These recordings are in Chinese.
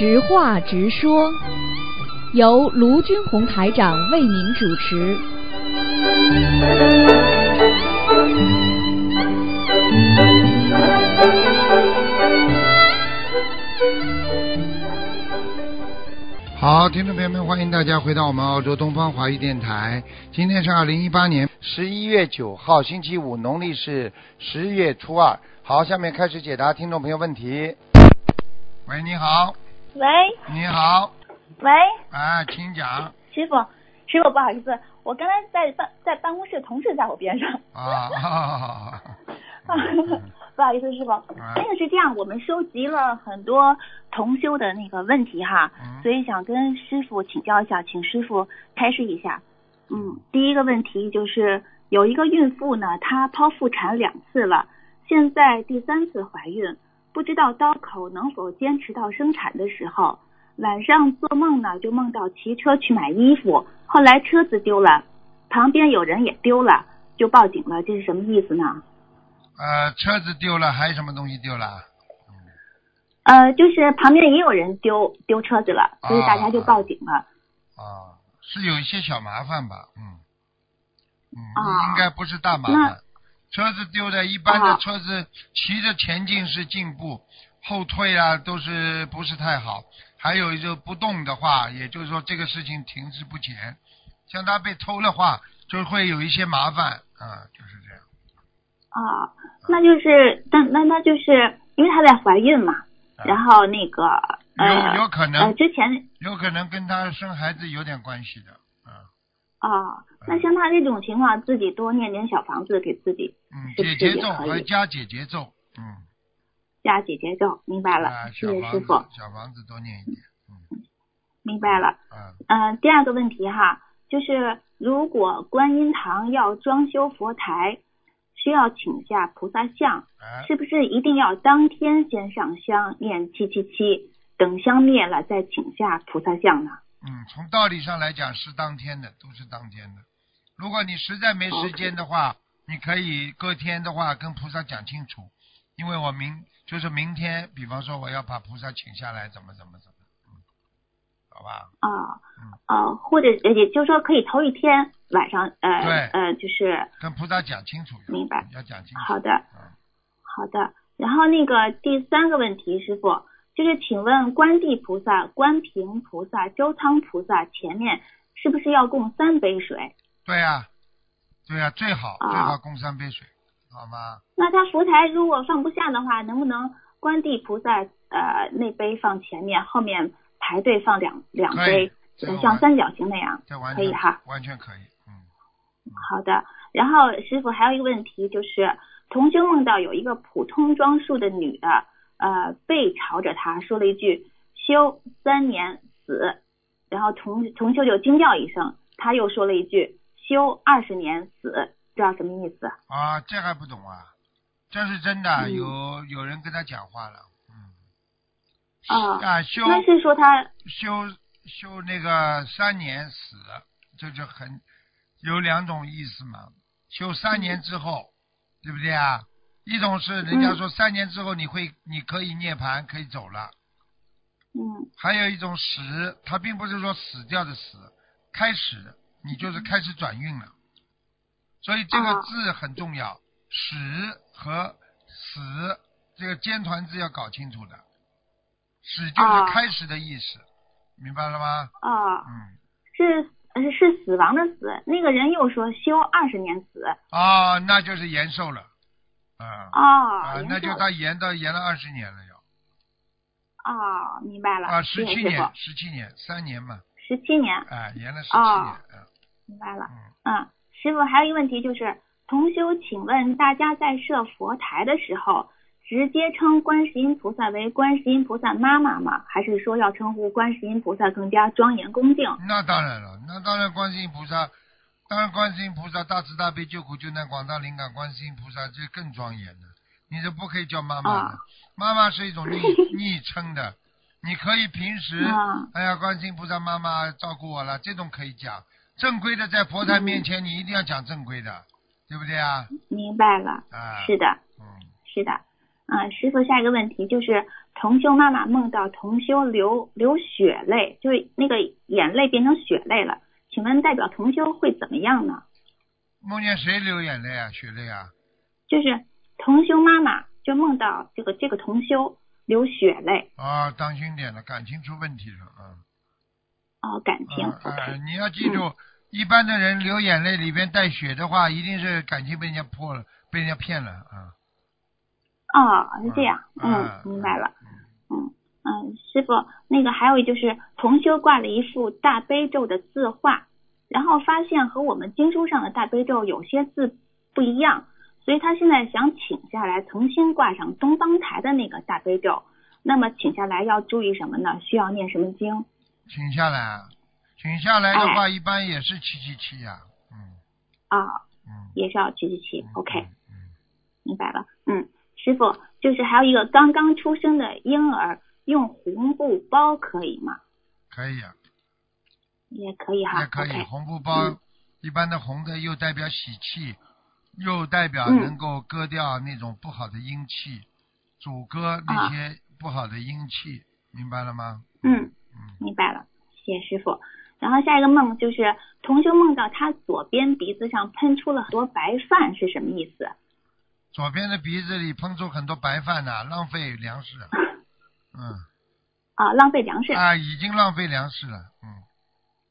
直话直说，由卢军红台长为您主持。好，听众朋友们，欢迎大家回到我们澳洲东方华语电台。今天是二零一八年十一月九号，星期五，农历是十月初二。好，下面开始解答听众朋友问题。喂，你好，喂你好，喂，哎，请讲师傅，师傅不好意思，我刚才在办在办公室，同事在我边上。啊，哈哈哈哈不好意思，师傅，那个是这样，我们收集了很多同修的那个问题哈，嗯所以想跟师傅请教一下，请师傅开示一下。嗯，第一个问题就是有一个孕妇呢，她剖腹产两次了，现在第三次怀孕，不知道刀口能否坚持到生产的时候。晚上做梦呢，就梦到骑车去买衣服，后来车子丢了，旁边有人也丢了，就报警了，这是什么意思呢？呃，车子丢了，还有什么东西丢了？呃，就是旁边也有人丢丢车子了，所以大家就报警了。啊，是有一些小麻烦吧？嗯，嗯，啊应该不是大麻烦。车子丢的，一般的啊车子骑着前进是进步，后退啊都是不是太好。还有就不动的话，也就是说这个事情停滞不前。像他被偷的话，就会有一些麻烦啊，就是这样。啊，那就是，但那那就是因为她在怀孕嘛，啊然后那个呃有有可能呃之前有可能跟他生孩子有点关系的，嗯啊，那像他这种情况，自己多念点小房子给自己嗯，是不解结咒是也可以还加解结咒，嗯，加解结咒，明白了，啊，谢谢师傅，小房子多念一点，嗯明白了。嗯。呃，第二个问题哈，就是如果观音堂要装修佛台，需要请下菩萨像，哎，是不是一定要当天先上香念七七七，等香灭了再请下菩萨像呢？嗯，从道理上来讲是当天的，都是当天的。如果你实在没时间的话，你可以隔天的话跟菩萨讲清楚，因为我明就是明天，比方说我要把菩萨请下来，怎么怎么怎么，嗯，好吧，啊嗯，呃，或者呃也就是说可以头一天晚上呃对呃就是跟菩萨讲清楚，明白要讲清楚。好的嗯，好的。然后那个第三个问题，师傅就是请问观地菩萨、观平菩萨、周仓菩萨前面是不是要供三杯水？对呀、对呀、最好、啊最好供三杯水，好吗？那他佛台如果放不下的话，能不能观地菩萨呃那杯放前面，后面排队放两两杯，像三角形那样？这完全可以哈完全可以，嗯，好的。然后师傅还有一个问题就是，同修梦到有一个普通装束的女的，呃，背朝着他说了一句“修三年死”，然后同同修就惊叫一声，他又说了一句“修二十年死”，知道什么意思？啊，这还不懂啊？这是真的，嗯有有人跟他讲话了，嗯，啊，啊，修那是说他修修那个三年死，这就很有两种意思嘛。修三年之后，对不对啊？一种是人家说三年之后你会你可以涅槃可以走了，嗯。还有一种死，它并不是说死掉的死，开始你就是开始转运了，所以这个啊。字很重要，死和死这个尖团字要搞清楚的，死就是啊。开始的意思，明白了吗？啊，嗯，是呃是死亡的死，那个人又说修二十年死。啊，那就是延寿了，啊那就他延到延了二十年了要，啊，明白了，啊，十七年傅，，十七年，三年嘛，十七年，啊，延了十七啊年，嗯明白了。嗯。嗯，师傅还有一个问题就是，同修，请问大家在设佛台的时候，直接称观世音菩萨为观世音菩萨妈妈吗？还是说要称呼观世音菩萨更加庄严恭敬？那当然了，那当然，观世音菩萨，当然观世音菩萨大慈大悲救苦救难广大灵感观世音菩萨这更庄严的，你这不可以叫妈妈的，啊。妈妈是一种昵昵称的，你可以平时，啊。哎呀，观世音菩萨妈妈照顾我了，这种可以讲，正规的在佛台面前你一定要讲正规的，对不对啊？明白了，啊，是的，嗯，是的。嗯，师傅，下一个问题就是，同修妈妈梦到同修流流血泪，就是那个眼泪变成血泪了，请问代表同修会怎么样呢？梦见谁流眼泪啊？血泪啊？就是同修妈妈就梦到这个这个同修流血泪，啊，当心点了，感情出问题了啊！哦，感情啊你要记住，一般的人流眼泪里边带血的话，一定是感情被人家破了，被人家骗了啊。哦，是这样，嗯嗯，明白了，嗯嗯，师傅，那个还有就是同修挂了一幅大悲咒的字画，然后发现和我们经书上的大悲咒有些字不一样，所以他现在想请下来重新挂上东方台的那个大悲咒。那么请下来要注意什么呢？需要念什么经？请下来，啊，请下来的话，一般也是七七七呀。嗯啊，嗯。也是要七七七。OK，嗯。明白了。嗯，师傅，就是还有一个刚刚出生的婴儿用红布包可以吗？可以啊，也可以哈。也可以。红布包嗯，一般的红的又代表喜气，又代表嗯能够割掉那种不好的阴气，阻隔那些不好的阴气，明白了吗？嗯，嗯，明白了，谢谢师傅。然后下一个梦就是同修梦到他左边鼻子上喷出了很多白饭，是什么意思？左边的鼻子里喷出很多白饭呐、浪费粮食。嗯，啊，浪费粮食。啊，已经浪费粮食了。嗯，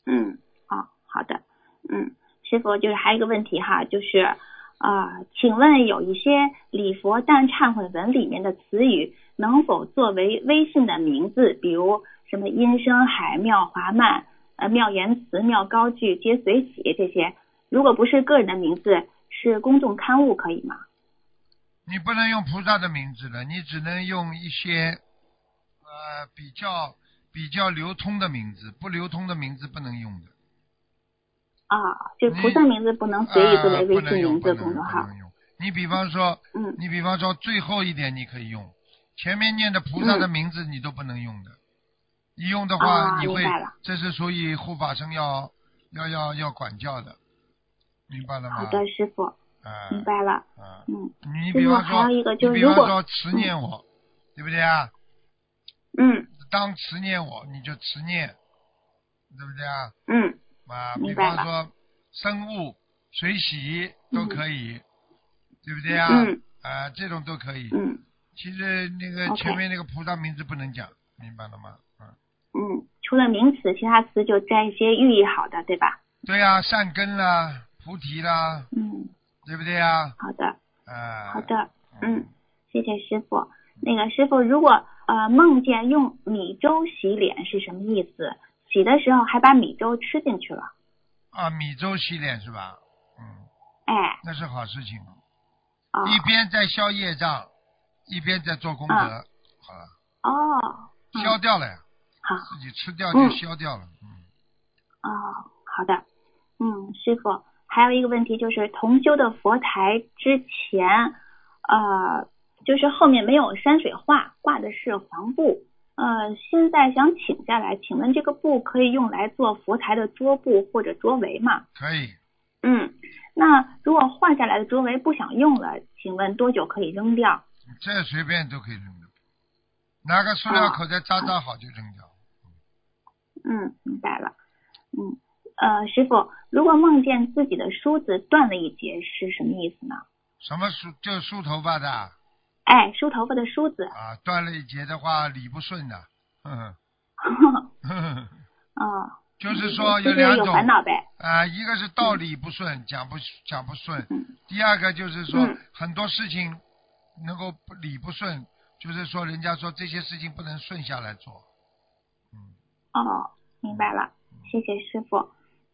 嗯，好、好的，嗯，师傅就是还有一个问题哈，就是啊、请问有一些礼佛但忏悔文里面的词语能否作为微信的名字，比如什么音声海、妙华曼、呃妙言辞、妙高句、皆随喜这些？如果不是个人的名字，是公众刊物可以吗？你不能用菩萨的名字了，你只能用一些呃比较比较流通的名字，不流通的名字不能用的。啊，就菩萨名字不能随意作为微啊不能用信名字不能公众号不。你比方说，嗯你比方说最后一点你可以用，前面念的菩萨的名字你都不能用的。你用的话，啊你会这是属于护法僧要要要要管教的，明白了吗？好的，师傅，啊明白了。啊，嗯你比方说，比方说持念我，对不对啊？嗯当持念我，你就持念，对不对啊？嗯啊，比方说生物、水洗都可以，对不对啊？嗯啊，这种都可以。嗯其实那个前面那个菩萨名字不能讲，明白了吗？嗯，嗯，除了名词，其他词就摘一些寓意好的，对吧？对呀、善根啦，菩提啦，嗯，对不对呀？好的，啊，好的，嗯，谢谢师傅。那个师傅，如果呃梦见用米粥洗脸是什么意思？洗的时候还把米粥吃进去了，啊，米粥洗脸是吧？嗯，哎，那是好事情，哦。一边在消业障，一边在做功德，啊好了，哦，嗯。消掉了呀，好。自己吃掉就嗯。消掉了，嗯。哦，好的，嗯，师傅，还有一个问题就是同修的佛台之前，呃，就是后面没有山水画，挂的是黄布，呃，现在想请下来，请问这个布可以用来做佛台的桌布或者桌围吗？可以，嗯，那如果换下来的桌围不想用了，请问多久可以扔掉？这随便都可以扔掉，拿个塑料口袋扎扎好就扔掉。嗯，明白了。嗯，呃，师傅，如果梦见自己的梳子断了一截，是什么意思呢？什么梳就梳头发的啊，哎，梳头发的梳子。啊断了一节的话理不顺的，嗯，呵呵哦，就是说有两种烦恼呗。啊，一个是道理不顺，讲不讲不顺；嗯。第二个就是说嗯。很多事情能够理不顺，就是说人家说这些事情不能顺下来做。嗯，哦，明白了，谢谢师傅。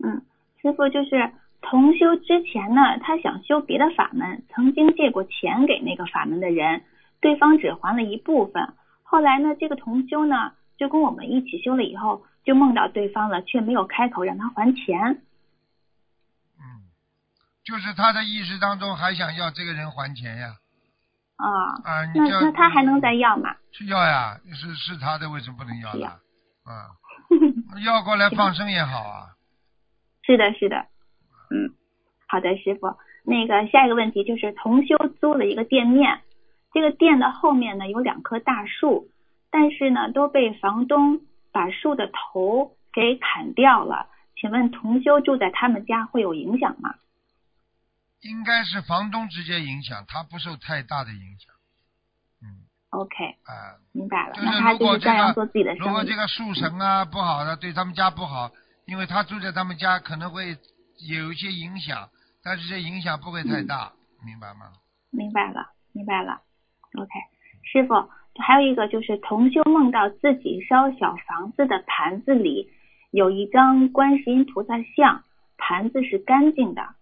嗯，师傅就是同修之前呢，他想修别的法门，曾经借过钱给那个法门的人，对方只还了一部分。后来呢，这个同修呢就跟我们一起修了以后，就梦到对方了，却没有开口让他还钱。嗯，就是他的意识当中还想要这个人还钱呀，啊、啊，你那那他还能再要吗？去要呀，是是他的，为什么不能要呢？啊，要过来 放生也好啊。是的，是的，嗯，好的，师傅。那个下一个问题就是同修租了一个店面，这个店的后面呢有两棵大树，但是呢都被房东把树的头给砍掉了。请问同修住在他们家会有影响吗？应该是房东直接影响，他不受太大的影响。嗯，OK，啊、明白了。就是那他如果这就是照样个做自己的生意如果这。个树神啊不好的，对他们家不好，因为他住在他们家可能会有一些影响，但是这影响不会太嗯大，明白吗？明白了，明白了。OK，师傅，还有一个就是同修梦到自己烧小房子的盘子里有一张观世音菩萨像，盘子是干净的。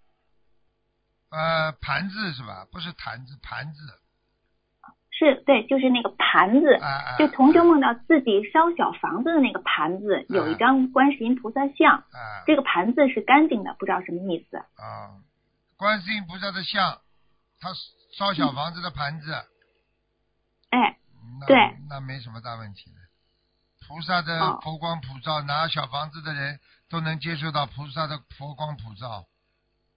呃，盘子是吧？不是坛子，盘子。是对，就是那个盘子，就同学梦到自己烧小房子的那个盘子有一张观世音菩萨像，啊这个盘子是干净的，不知道什么意思。啊，观世音菩萨的像，他烧小房子的盘子，哎，那对那没什么大问题的。菩萨的哦佛光普照，拿小房子的人都能接受到菩萨的佛光普照。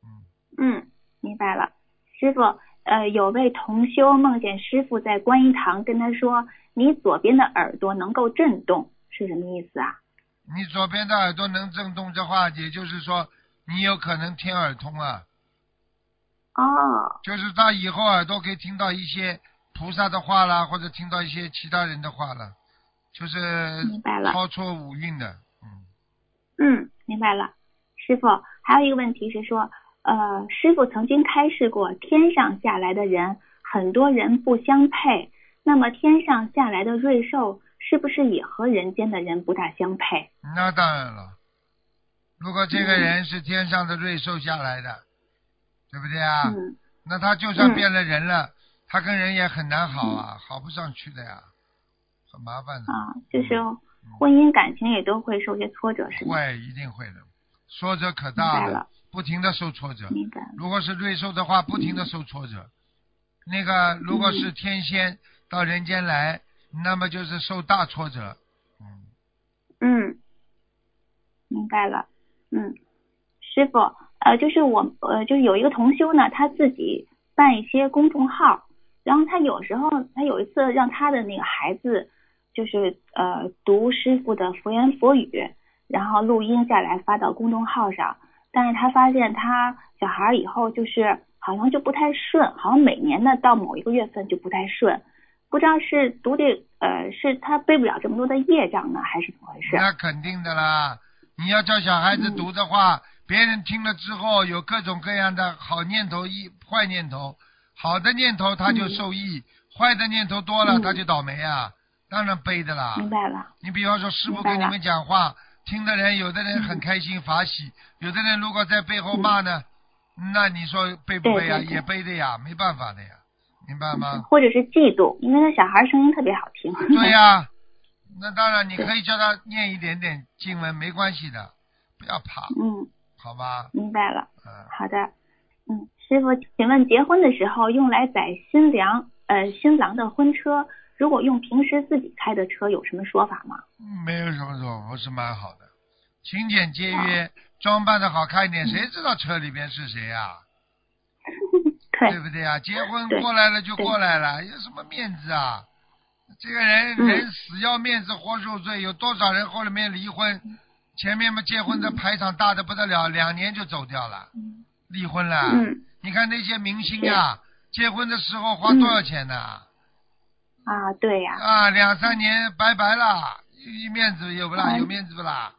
嗯，嗯，明白了。师傅，呃，有位同修梦见师傅在观音堂跟他说：“你左边的耳朵能够震动，是什么意思啊你左边的耳朵能震动的话，也就是说你有可能听耳通啊，？”哦，就是他以后耳朵可以听到一些菩萨的话啦，或者听到一些其他人的话了，就是明白了超出五蕴的。嗯，嗯，明白了。师傅，还有一个问题是说，呃，师傅曾经开示过，天上下来的人，很多人不相配。那么天上下来的瑞兽，是不是也和人间的人不大相配？那当然了。如果这个人是天上的瑞兽下来的，对不对啊？嗯，那他就算变了人了，他跟人也很难好啊，好不上去的呀，很麻烦的。啊，就是婚姻感情也都会受些挫折，是吗？会，一定会的，挫折可大了，不停的受挫折。如果是瑞兽的话，不停的受挫折。那个如果是天仙到人间来，那么就是受大挫折。嗯，嗯，明白了。嗯，师傅，呃，就是我呃，就是有一个同修呢，他自己办一些公众号，然后他有时候他有一次让他的那个孩子，就是呃读师傅的佛言佛语，然后录音下来发到公众号上，但是他发现他小孩以后就是好像就不太顺，好像每年呢到某一个月份就不太顺。不知道是读的呃是他背不了这么多的业障呢，还是怎么回事？那肯定的啦。你要叫小孩子读的话，别人听了之后有各种各样的好念头、一坏念头。好的念头他就受益，坏的念头多了嗯他就倒霉啊，当然背的啦。明白了。你比方说师傅跟你们讲话，听的人有的人很开心法喜，有的人如果在背后骂呢，那你说背不背啊？对对对也背的呀，没办法的呀，明白吗？或者是嫉妒，因为他小孩声音特别好听。对呀、那当然你可以叫他念一点点经文，没关系的，不要怕，嗯，好吧？明白了。嗯，好的。嗯，师傅，请问结婚的时候用来载新娘呃新郎的婚车，如果用平时自己开的车，有什么说法吗？没有什么说，不是蛮好的，勤俭节约，装扮的好看一点，谁知道车里边是谁呀、对对不对呀？结婚过来了就过来了，有什么面子啊？这个人嗯人死要面子活受罪，有多少人后面离婚？前面嘛结婚的排场大的不得了，两年就走掉了，离婚了。嗯你看那些明星呀，结婚的时候花多少钱呢？啊，对呀、啊，两三年拜拜了，有面子有不啦？嗯有面子不啦？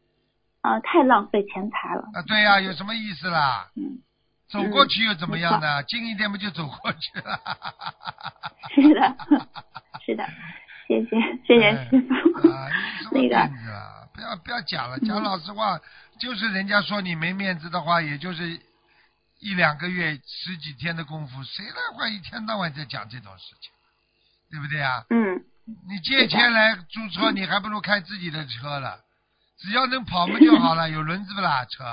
啊，太浪费钱财了。啊，对呀、有什么意思啦？嗯，走过去又怎么样呢？近一点不就走过去了？是的，是的，谢谢谢谢师傅。那个？不要不要讲了，讲嗯老实话，就是人家说你没面子的话，也就是一两个月、十几天的功夫，谁来会一天到晚在讲这种事情，对不对啊？嗯，你借钱来租车，你还不如开自己的车了，只要能跑不就好了，有轮子不啦车？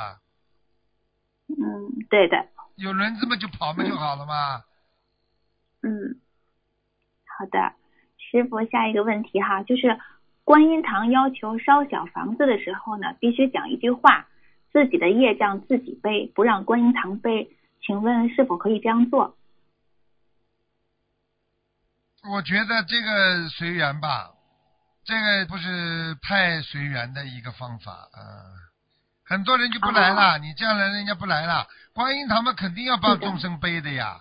嗯，对的，有轮子嘛就跑嘛就好了嘛。嗯，好的，师傅，下一个问题哈，就是观音堂要求烧小房子的时候呢，必须讲一句话，自己的业障自己背，不让观音堂背。请问是否可以这样做？我觉得这个随缘吧，这个不是太随缘的一个方法啊。很多人就不来了，你这样来人家不来了。观音堂嘛，肯定要帮众生背的呀，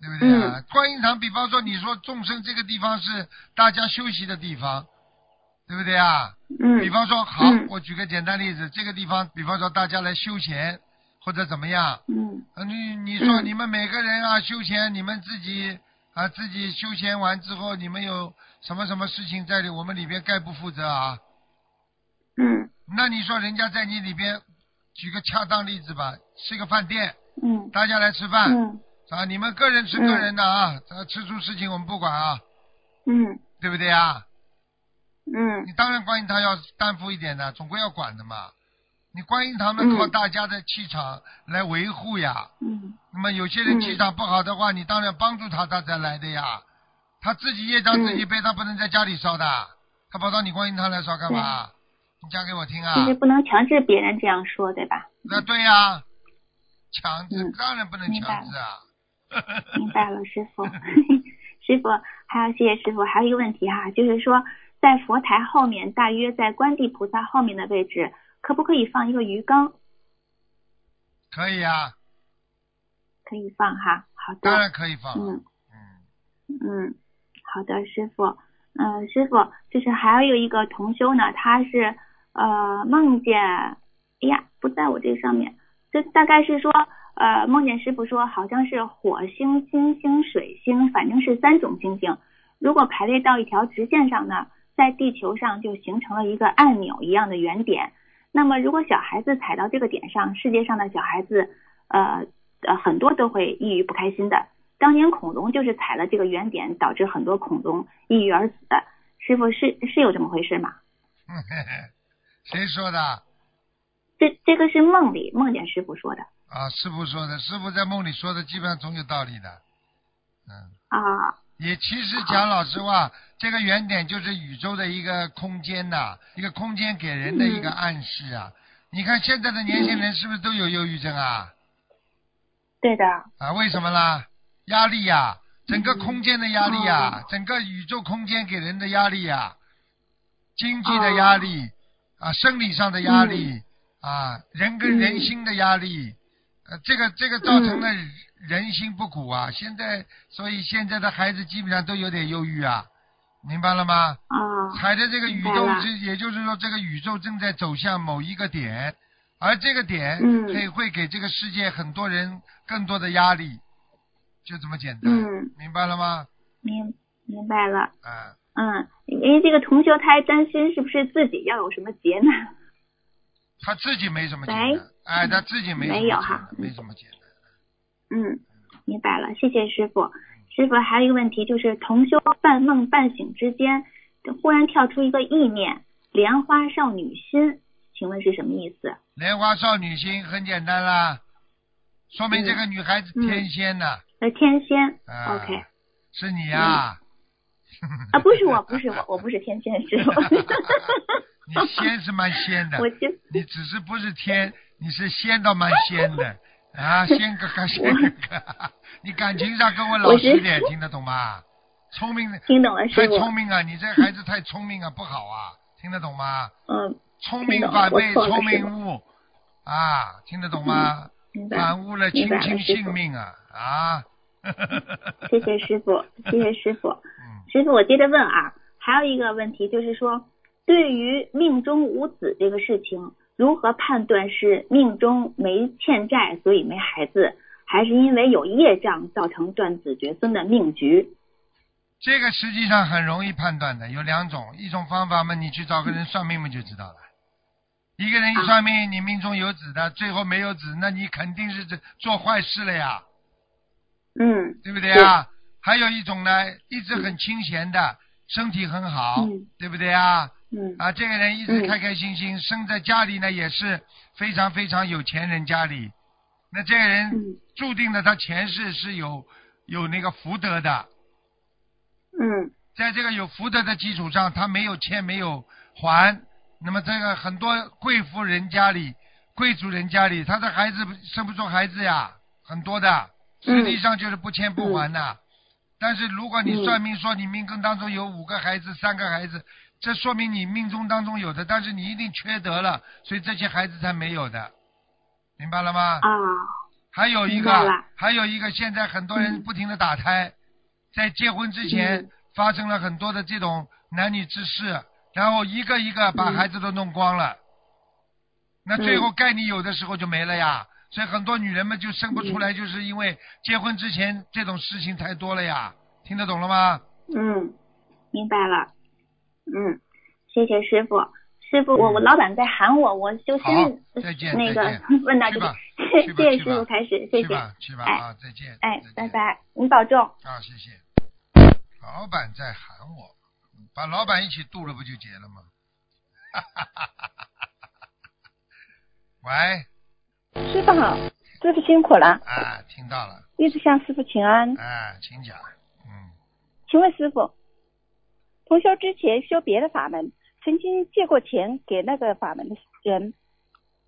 对不对啊？观音堂，比方说你说众生这个地方是大家休息的地方，对不对啊？嗯。比方说，好，嗯我举个简单例子，这个地方，比方说大家来休闲或者怎么样，嗯呃你你说嗯你们每个人啊休闲，你们自己啊自己休闲完之后，你们有什么什么事情在里我们里边概不负责啊？嗯。那你说人家在你里边，举个恰当例子吧，是个饭店，嗯。大家来吃饭、嗯。啊，你们个人吃个人的啊，啊吃出事情我们不管啊，嗯。对不对啊？嗯。你当然关心他要担负一点的，总归要管的嘛。你观音堂嘛嗯靠大家的气场来维护呀。嗯那么有些人嗯气场不好的话，你当然帮助他，他才来的呀。他自己业障自己嗯背，他不能在家里烧的，他跑到你观音堂来烧干嘛？你讲给我听啊就！是不能强制别人这样说，对吧？那对呀，强制嗯当然不能强制啊。明白了，师傅。师傅，还有谢谢师傅，还有一个问题哈，就是说在佛台后面，大约在观地菩萨后面的位置，可不可以放一个鱼缸？可以啊，可以放哈。好的。当然可以放。嗯嗯，嗯，好的，师傅。嗯、师傅，就是还有一个同修呢，他是呃梦见，哎呀，不在我这上面，这大概是说呃梦见师傅说好像是火星、金星、水星，反正是三种星星，如果排列到一条直线上呢，在地球上就形成了一个按钮一样的圆点。那么如果小孩子踩到这个点上，世界上的小孩子呃呃很多都会抑郁不开心的。当年恐龙就是踩了这个原点，导致很多恐龙抑郁而死的。师傅是是有这么回事吗？嘿 嘿谁说的？这这个是梦里梦见师傅说的啊，师傅说的，师傅在梦里说的，基本上总有道理的。嗯，啊。也其实讲老实话，这个原点就是宇宙的一个空间呐、一个空间给人的一个暗示啊。你看现在的年轻人是不是都有忧郁症啊？对的，啊，为什么啦？压力呀、整个空间的压力呀、整个宇宙空间给人的压力呀、经济的压力、啊，生理上的压力、啊，人跟人心的压力，呃，这个这个造成了人心不古啊。现在，所以现在的孩子基本上都有点忧郁啊，明白了吗？啊，踩着这个宇宙这，也就是说，这个宇宙正在走向某一个点，而这个点嗯会会给这个世界很多人更多的压力，就这么简单，嗯明白了吗？明明白了。嗯，嗯，因为这个同学他还担心是不是自己要有什么劫难。他自己没什么劫难，哎，他自己没什么没有哈，没什么简单。嗯，明白了，谢谢师傅。师傅还有一个问题，就是同修半梦半醒之间，忽然跳出一个意念“莲花少女心”，请问是什么意思？莲花少女心很简单啦，说明这个女孩子嗯天仙呐、呃，天仙。啊 OK。是你呀、啊，不是我，不是我，我不是天仙师傅。你仙是蛮仙的，我就你只是不是天，你是仙倒蛮仙的啊，仙哥哥，仙哥哥，你感情上跟我老实点，听得懂吗？聪明的，听懂了，师太。聪明啊，你这孩子太聪明啊，不好啊，听得懂吗？嗯，聪明反被聪明误啊，听得懂吗？反误了亲亲性命啊啊！谢谢师傅，谢谢师傅。嗯，师傅，我接着问啊，还有一个问题就是说，对于命中无子这个事情，如何判断是命中没欠债，所以没孩子，还是因为有业障造成断子绝孙的命局？这个实际上很容易判断的，有两种，一种方法嘛，你去找个人算命嘛就知道了。一个人一算命，你命中有子的，最后没有子，那你肯定是这做坏事了呀，嗯对不对啊？还有一种呢，一直很清闲的，身体很好，嗯对不对啊？嗯。啊，这个人一直嗯。开开心心，生在家里呢也是非常非常有钱人家里，那这个人嗯。注定了他前世是有有那个福德的，嗯。在这个有福德的基础上，他没有欠没有还，那么这个很多贵妇人家里、贵族人家里，他的孩子生不出孩子呀，很多的，实际上就是不欠不还的。但是如果你嗯。算命说你命根当中有五个孩子、三个孩子，这说明你命中当中有的，但是你一定缺德了，所以这些孩子才没有的，明白了吗？啊，还有一个还有一个，现在很多人嗯不停的打胎，在结婚之前嗯发生了很多的这种男女之事，然后一个一个把嗯孩子都弄光了，那最后该你有的时候就没了呀。所以很多女人们就生不出来，就是因为结婚之前这种事情太多了呀。听得懂了吗？嗯，明白了。嗯，谢谢师傅。师傅，我我老板在喊我，我就先再见那个问到这里，谢谢师傅开始，谢谢。去吧，啊，再见。哎拜。拜，您保重。啊，谢谢。老板在喊我，把老板一起渡了，不就结了吗？喂，师傅好，师傅辛苦了，啊，听到了，一直向师傅请安。哎，请讲。嗯，请问师傅，同修之前修别的法门，曾经借过钱给那个法门的人，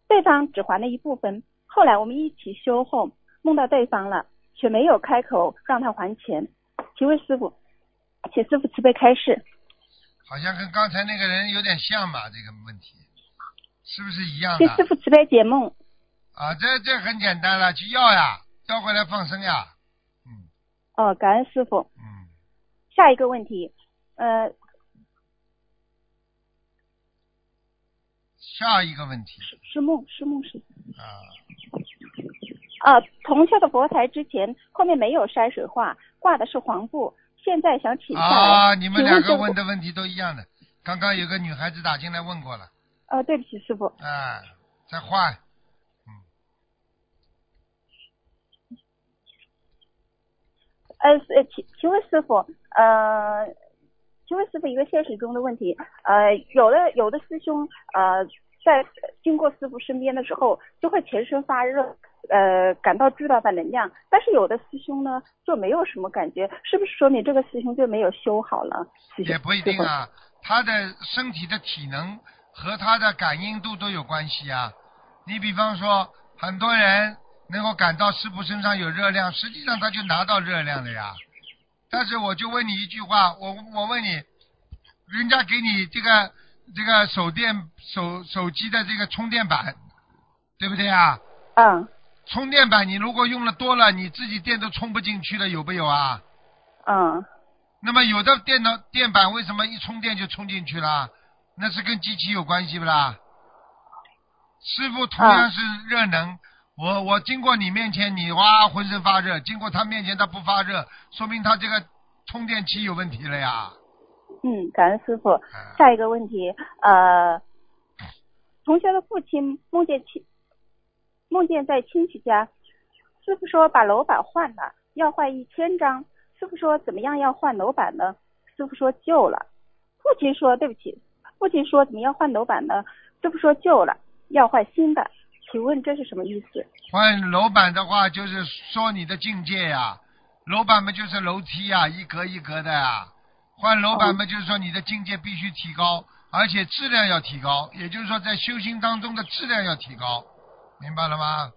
对方只还了一部分。后来我们一起修后，梦到对方了，却没有开口让他还钱。请问师傅，请师傅慈悲开示。好像跟刚才那个人有点像吧？这个问题是不是一样请的？师傅慈悲解梦。啊，这这很简单了，去要呀，要回来放生呀。嗯哦，感恩师傅。嗯，下一个问题，呃，下一个问题是梦，是梦是。啊，啊，铜雀的佛台之前后面没有山水画，挂的是黄布，现在想请下来。啊，你们两个问的问题都一样的。刚刚有个女孩子打进来问过了，呃，对不起，师傅，啊，再换，呃，呃请请问师傅，呃，请问师傅一个现实中的问题，呃，有的有的师兄呃在经过师傅身边的时候就会全身发热，呃，感到巨大的能量，但是有的师兄呢就没有什么感觉，是不是说明这个师兄就没有修好了？也不一定。啊，他的身体的体能和他的感应度都有关系啊。你比方说，很多人能够感到师傅身上有热量，实际上他就拿到热量了呀。但是我就问你一句话，我我问你，人家给你这个这个手电手手机的这个充电板，对不对啊？嗯充电板你如果用的多了，你自己电都充不进去了，有没有啊？嗯那么有的电脑电板为什么一充电就充进去了？那是跟机器有关系不啦？师傅同样是热能，我我经过你面前，你哇浑身发热；经过他面前他不发热，说明他这个充电器有问题了呀。嗯，感恩师傅。啊下一个问题，呃，同学的父亲梦见亲梦见在亲戚家，师傅说把楼板换了，要换一千张。师傅说怎么样要换楼板呢？师傅说旧了。父亲说对不起，父亲说怎么要换楼板呢？师傅说旧了，要换新的。请问这是什么意思？换楼板的话，就是说你的境界呀。楼板嘛就是楼梯呀，一格一格的呀。换楼板嘛就是说你的境界必须提高，而且质量要提高，也就是说在修行当中的质量要提高，明白了吗？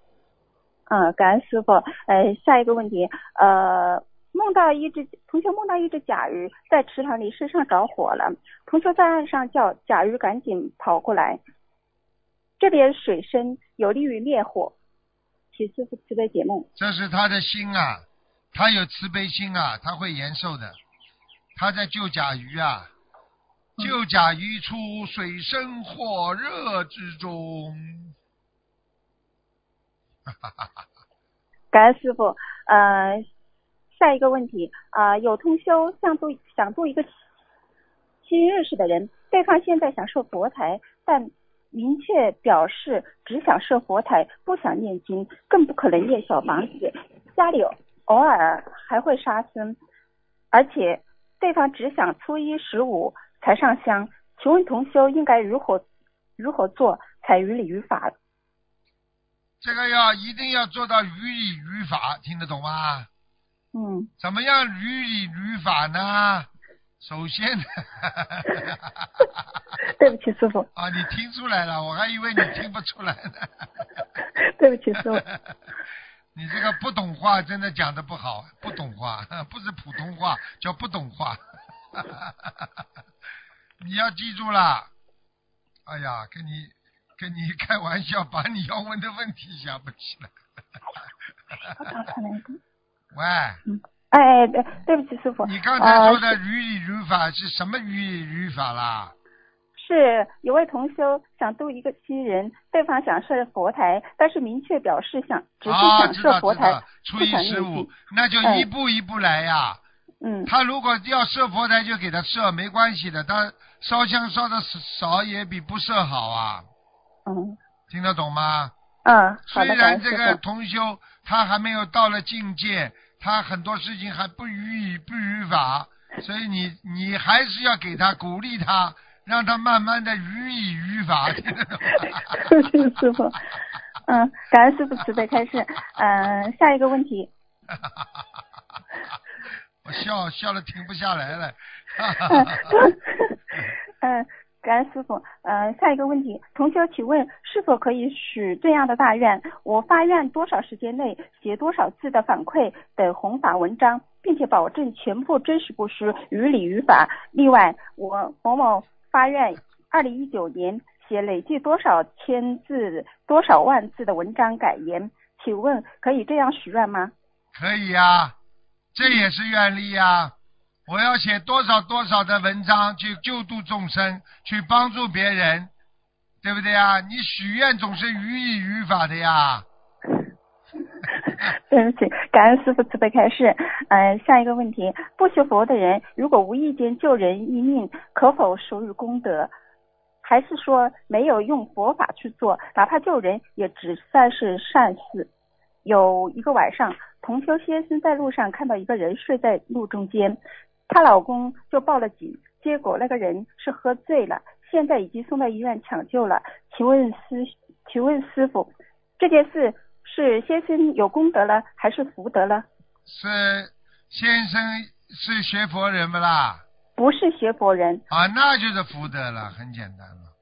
嗯，感恩师傅。呃，下一个问题，呃，梦到一只同学梦到一只甲鱼在池塘里身上着火了，同学在岸上叫甲鱼赶紧跑过来，这边水深有利于灭火，请师傅慈悲解梦。这是他的心啊，他有慈悲心啊，他会延寿的。他在救甲鱼啊，救甲鱼出水深火热之中。感恩师傅。呃，下一个问题，啊、有通修想度想度一个新认识的人，对方现在想受佛台，但明确表示只想设佛台，不想念经，更不可能念小房子，家里偶尔还会杀生，而且对方只想初一十五才上香，请问同修应该如何如何做才于理于法？这个要一定要做到于理于法，听得懂吗？嗯，怎么样于理于法呢？首先呢，对不起师傅，啊，你听出来了，我还以为你听不出来呢。对不起师傅。你这个不懂话真的讲的不好，不懂话不是普通话，叫不懂话。你要记住了。哎呀，跟你跟你开玩笑，把你要问的问题想不起来。喂，哎，对，对不起，师傅。你刚才说的如理如法是什么如理如法啦？是有位同修想度一个新人，对方想设佛台，但是明确表示想只是想设佛台，初一十五，那就一步一步来呀。嗯。他如果要设佛台，就给他设，没关系的。他烧香烧的少也比不设好啊。嗯。听得懂吗？嗯。虽然这个同修他还没有到了境界，他很多事情还不予以不予法，所以你你还是要给他鼓励他。让他慢慢的予以语法。师傅，嗯，感恩师傅慈悲开示。嗯，下一个问题。我笑笑的停不下来了。嗯，感恩师傅。嗯，下一个问题，同学请问是否可以许这样的大愿？我发愿多少时间内写多少字的反馈等弘法文章，并且保证全部真实不虚，于理于法。另外，我某某。发愿，二零一九年写累计多少千字、多少万字的文章改言？请问可以这样许愿吗？可以呀，这也是愿力呀。我要写多少多少的文章去救度众生，去帮助别人，对不对呀？你许愿总是于理于法的呀。对不起，感恩师傅慈悲开示。嗯，下一个问题，不学佛的人如果无意间救人一命，可否属于功德？还是说没有用佛法去做，哪怕救人也只算是善事？有一个晚上，同修先生在路上看到一个人睡在路中间，她老公就报了警，结果那个人是喝醉了，现在已经送到医院抢救了。请问师，请问师傅，这件事？是先生有功德了，还是福德了？是先生是学佛人不啦？不是学佛人。啊，那就是福德了，很简单了。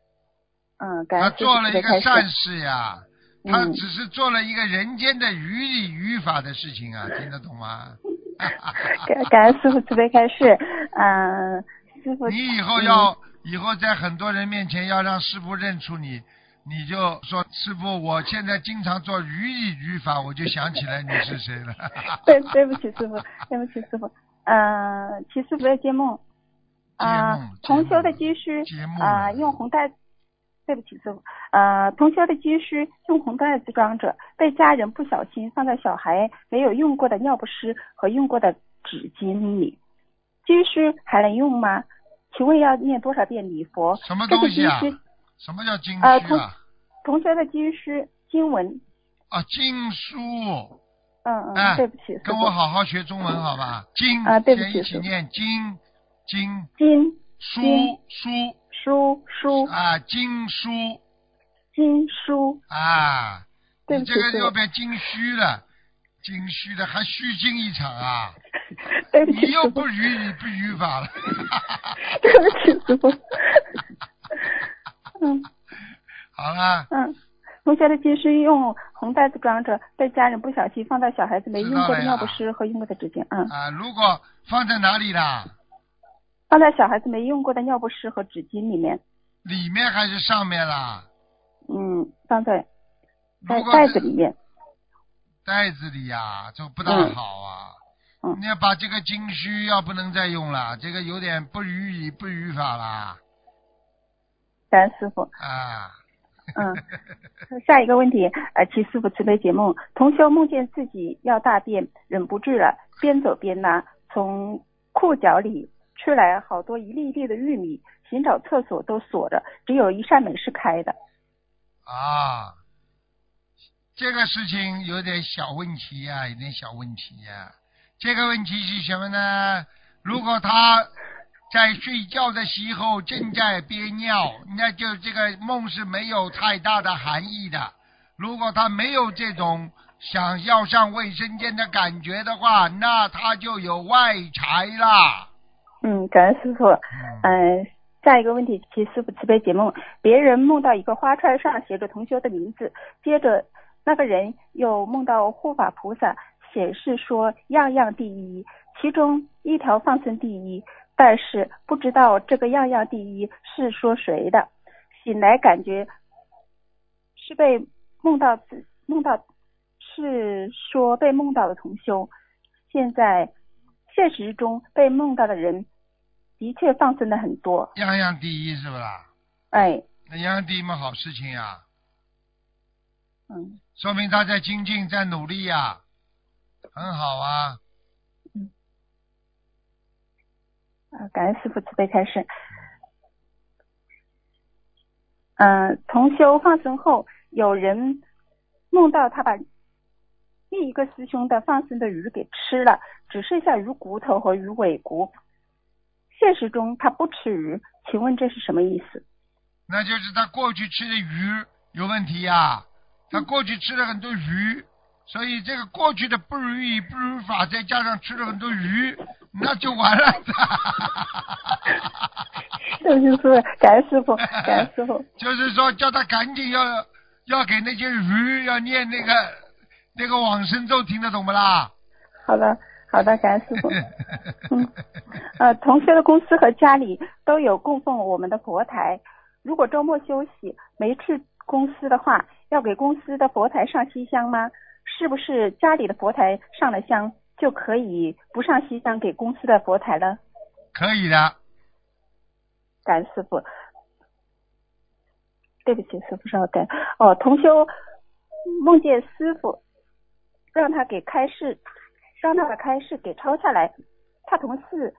嗯，感他做了一个善事呀，他只是做了一个人间的于理于法的事情啊，听得懂吗？感感恩师傅慈悲开示，嗯，师傅。你以后要以后在很多人面前要让师傅认出你。你就说师傅，我现在经常做语义语法，我就想起来你是谁了。对，对不起师傅，对不起师傅。嗯，其实不要接梦。啊，同修的积蓄啊，用红袋。对不起师傅。呃，同学的积蓄用红袋子装着，被家人不小心放在小孩没有用过的尿不湿和用过的纸巾里。积蓄还能用吗？请问要念多少遍礼佛？什么东西啊？什么叫经书啊？同学的经书经文。啊，经书。嗯嗯，对不起。跟我好好学中文好吧？经。啊，对不起。一起念经经。经。书书。书书。啊，经书。经书。啊。对不起。这个要变经虚了，经虚的还虚惊一场啊！对不起。你又不语你不语法了。对不起，师傅。嗯，好了。嗯，同学的积蓄用红袋子装着，被家人不小心放在小孩子没用过的尿不湿和用过的纸巾。嗯。啊，如果放在哪里啦？放在小孩子没用过的尿不湿和纸巾里面。里面还是上面啦？嗯，放在在袋子里面。袋子里呀，这不大好啊。嗯。你要把这个经须要不能再用了，这个有点不予以不语法啦。感恩师傅。啊。嗯，下一个问题，呃，请师傅慈悲解梦。同修梦见自己要大便，忍不住了，边走边拉，从裤脚里出来好多一粒粒的玉米，寻找厕所都锁着，只有一扇门是开的。啊，这个事情有点小问题呀，有点小问题呀。这个问题是什么呢？如果他。在睡觉的时候正在憋尿，那就这个梦是没有太大的含义的。如果他没有这种想要上卫生间的感觉的话，那他就有外财啦。嗯，感恩师傅。嗯，下一个问题，请师傅慈悲解梦。别人梦到一个花串上写着同学的名字，接着那个人又梦到护法菩萨显示说样样第一，其中一条放生第一。但是不知道这个样样第一是说谁的。醒来感觉是被梦到自梦到，是说被梦到的同修。现在现实中被梦到的人的确放生了很多。样样第一是不啦？哎，那样样第一嘛，好事情呀，嗯，说明他在精进，在努力呀，很好啊。嗯啊，感恩师傅慈悲开示。嗯、同修放生后，有人梦到他把另一个师兄的放生的鱼给吃了，只剩下鱼骨头和鱼尾骨。现实中他不吃鱼，请问这是什么意思？那就是他过去吃的鱼有问题呀、他过去吃了很多鱼，所以这个过去的不如意不如法，再加上吃了很多鱼，那就完了。对不起，师傅，感恩师傅，感恩师傅。就是说，叫他赶紧要要给那些鱼要念那个那个往生咒，听得懂不啦？好的，好的，感恩师傅。嗯，呃，同学的公司和家里都有供奉我们的佛台。如果周末休息没去公司的话，要给公司的佛台上西香吗？是不是家里的佛台上了香就可以不上西香给公司的佛台了？可以的，感恩师傅。对不起，师傅稍等。哦，同修梦见师傅让他给开示，让他把开示给抄下来，他同事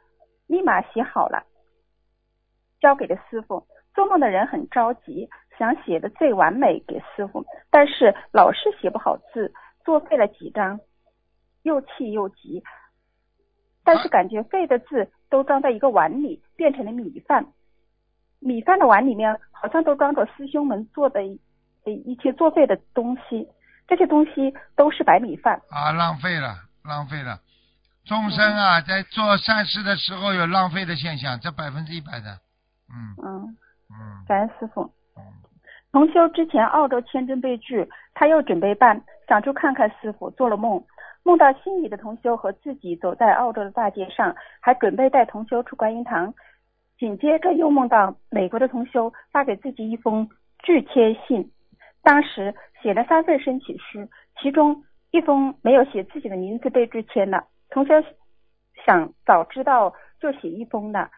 立马写好了，交给了师傅。做梦的人很着急，想写的最完美给师傅，但是老是写不好字，作废了几张，又气又急。但是感觉废的字都装在一个碗里，变成了米饭。米饭的碗里面好像都装着师兄们做的一一些作废的东西，这些东西都是白米饭。啊，浪费了，浪费了。众生啊，在做善事的时候有浪费的现象，这百分之一百的。嗯嗯，嗯感恩师傅。嗯，同修之前澳洲签证被拒，他又准备办，想去看看师傅，做了梦，梦到心仪的同修和自己走在澳洲的大街上，还准备带同修出观音堂。紧接着又梦到美国的同修发给自己一封拒签信，当时写了三份申请书，其中一封没有写自己的名字被拒签了。同学想早知道就写一封了，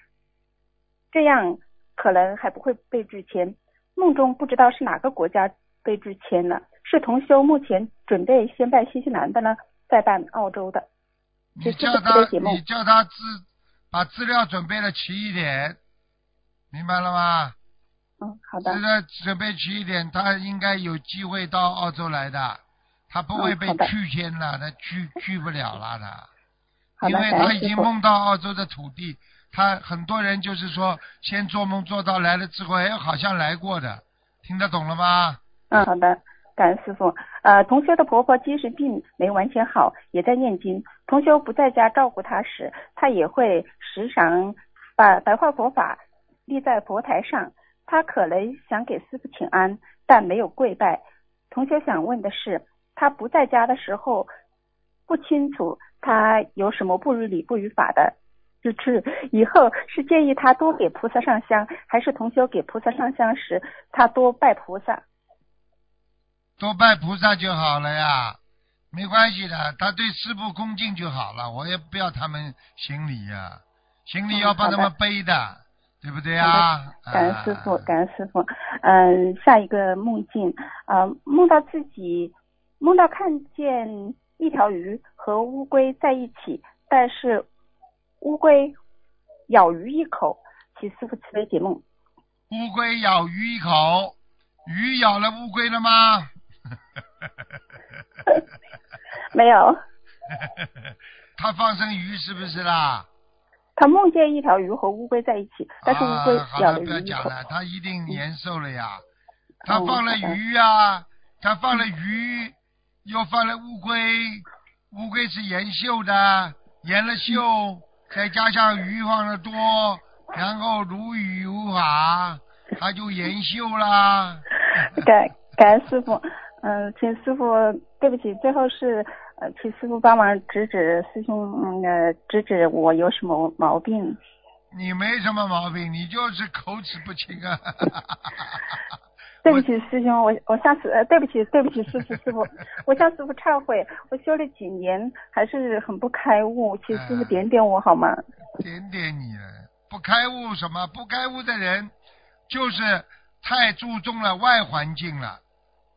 这样可能还不会被拒签。梦中不知道是哪个国家被拒签了，是同修目前准备先办新西兰的呢，再办澳洲的。你叫他，你叫他资把资料准备的齐一点，明白了吗？嗯，好的资。料准备齐一点，他应该有机会到澳洲来的，他不会被拒签了，他拒拒不了了 的。因为他已经。梦到澳洲的土地，他很多人就是说先做梦做到来了之后，哎，好像来过的，听得懂了吗？嗯，好的，感恩师傅。呃，同学的婆婆精神病没完全好，也在念经。同学不在家照顾她时，她也会时常把白话佛法立在佛台上。她可能想给师傅请安，但没有跪拜。同学想问的是，她不在家的时候，不清楚他有什么不如理不如法的。就是以后是建议他多给菩萨上香，还是同修给菩萨上香时，他多拜菩萨？多拜菩萨就好了呀，没关系的，他对师傅恭敬就好了，我也不要他们行礼呀，行李嗯要帮他们背的，对不对啊？感恩师傅，啊感恩师傅。嗯，下一个梦境，呃，梦到自己梦到看见一条鱼和乌龟在一起，但是乌龟咬鱼一口，请师傅慈悲解梦。乌龟咬鱼一口，鱼咬了乌龟了吗？没有，他放生鱼是不是啦？他梦见一条鱼和乌龟在一起，但是乌龟啊、好咬了，不要了鱼一口。讲了，他一定延寿了呀。嗯他放了鱼呀、他放了鱼，又放了乌龟，乌龟是延寿的，延了寿，再加上鱼放的多，然后如鱼如法，它就延寿啦。感感恩师傅，嗯、请师傅，对不起，最后是呃，请师傅帮忙指指师兄，嗯呃，指指我有什么毛病。你没什么毛病，你就是口齿不清啊。对不起，师兄，我我向师呃，对不起，对不起，师傅师傅，我向师傅忏悔，我修了几年还是很不开悟，请师傅哎点点我好吗？点点你了，不开悟什么？不开悟的人就是太注重了外环境了，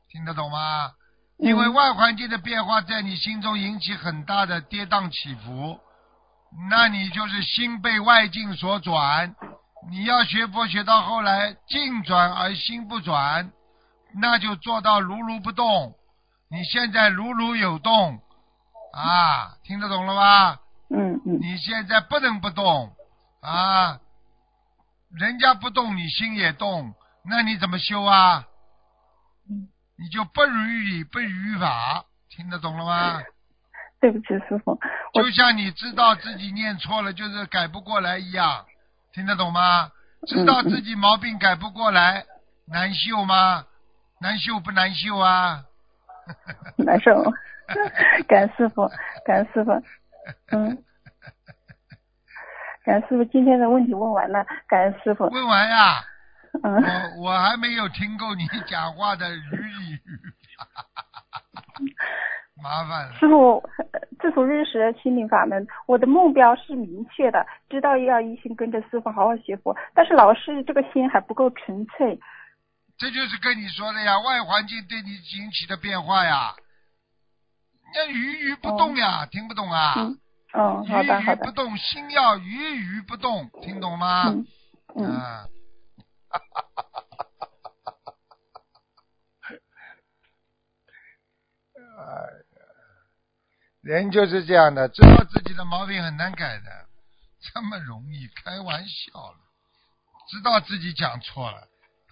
听得懂吗？因为嗯外环境的变化在你心中引起很大的跌宕起伏，那你就是心被外境所转。你要学佛学到后来，境转而心不转，那就做到如如不动。你现在如如有动，啊，听得懂了吧？嗯嗯你现在不能不动啊！人家不动，你心也动，那你怎么修啊？嗯你就不如理不如法，听得懂了吗？对不起，师傅，就像你知道自己念错了，就是改不过来一样，听得懂吗？知道自己毛病改不过来，难受吗？难受不难受啊？难受，感恩师傅，感恩师傅，嗯，感恩师傅，今天的问题问完了，感恩师傅，问完呀、嗯，我我还没有听够你讲话的语理语。法，麻烦了。师傅，呃自从认识了心灵法门，我的目标是明确的，知道要一心跟着师傅好好学佛，但是老师这个心还不够纯粹，这就是跟你说的呀，外环境对你引起的变化呀。那鱼鱼不动呀，听不懂啊？嗯，嗯，好的鱼好的，鱼不动，心要鱼鱼不动，听懂吗？嗯嗯，啊。哎呀，人就是这样的，知道自己的毛病很难改的，这么容易？开玩笑了，知道自己讲错了。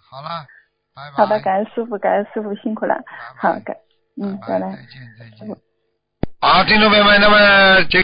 好了，拜拜。好的，感恩师傅，感恩师傅辛苦了，拜拜好，感，嗯，拜拜拜再。见再见。好，听众朋友们，那么这。